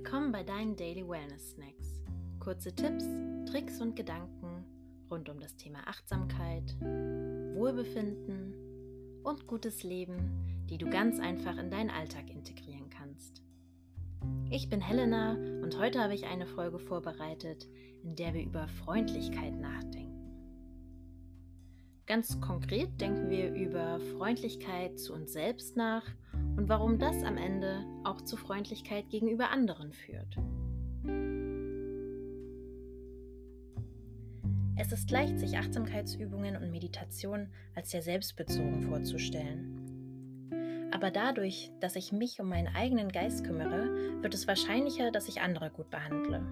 Willkommen bei deinen Daily Wellness Snacks. Kurze Tipps, Tricks und Gedanken rund um das Thema Achtsamkeit, Wohlbefinden und gutes Leben, die du ganz einfach in deinen Alltag integrieren kannst. Ich bin Helena und heute habe ich eine Folge vorbereitet, in der wir über Freundlichkeit nachdenken. Ganz konkret denken wir über Freundlichkeit zu uns selbst nach und warum das am Ende auch zu Freundlichkeit gegenüber anderen führt. Es ist leicht, sich Achtsamkeitsübungen und Meditation als sehr selbstbezogen vorzustellen. Aber dadurch, dass ich mich um meinen eigenen Geist kümmere, wird es wahrscheinlicher, dass ich andere gut behandle.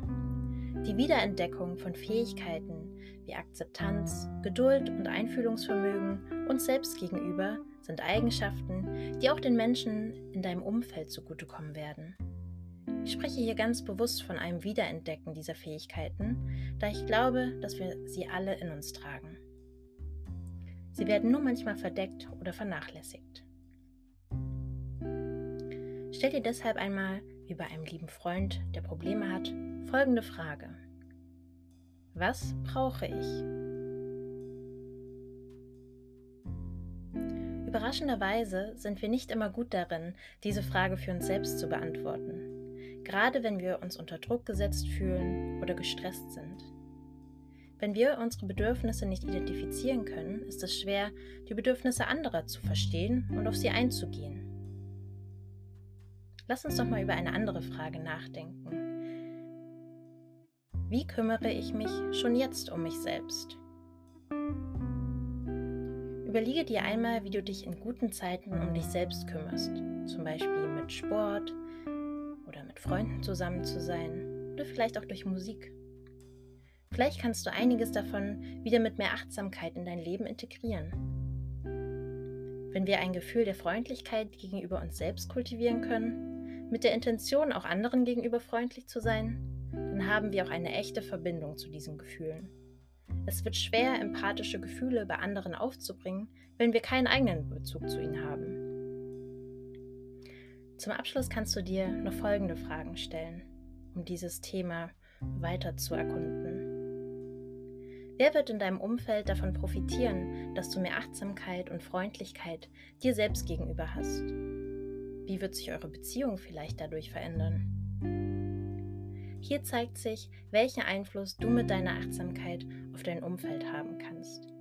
Die Wiederentdeckung von Fähigkeiten wie Akzeptanz, Geduld und Einfühlungsvermögen uns selbst gegenüber sind Eigenschaften, die auch den Menschen in deinem Umfeld zugutekommen werden. Ich spreche hier ganz bewusst von einem Wiederentdecken dieser Fähigkeiten, da ich glaube, dass wir sie alle in uns tragen. Sie werden nur manchmal verdeckt oder vernachlässigt. Stell dir deshalb einmal, wie bei einem lieben Freund, der Probleme hat, folgende Frage. Was brauche ich? Überraschenderweise sind wir nicht immer gut darin, diese Frage für uns selbst zu beantworten, gerade wenn wir uns unter Druck gesetzt fühlen oder gestresst sind. Wenn wir unsere Bedürfnisse nicht identifizieren können, ist es schwer, die Bedürfnisse anderer zu verstehen und auf sie einzugehen. Lass uns doch mal über eine andere Frage nachdenken. Wie kümmere ich mich schon jetzt um mich selbst? Überlege dir einmal, wie du dich in guten Zeiten um dich selbst kümmerst, zum Beispiel mit Sport oder mit Freunden zusammen zu sein oder vielleicht auch durch Musik. Vielleicht kannst du einiges davon wieder mit mehr Achtsamkeit in dein Leben integrieren. Wenn wir ein Gefühl der Freundlichkeit gegenüber uns selbst kultivieren können, mit der Intention auch anderen gegenüber freundlich zu sein, dann haben wir auch eine echte Verbindung zu diesen Gefühlen. Es wird schwer, empathische Gefühle bei anderen aufzubringen, wenn wir keinen eigenen Bezug zu ihnen haben. Zum Abschluss kannst du dir noch folgende Fragen stellen, um dieses Thema weiter zu erkunden. Wer wird in deinem Umfeld davon profitieren, dass du mehr Achtsamkeit und Freundlichkeit dir selbst gegenüber hast? Wie wird sich eure Beziehung vielleicht dadurch verändern? Hier zeigt sich, welchen Einfluss du mit deiner Achtsamkeit auf dein Umfeld haben kannst.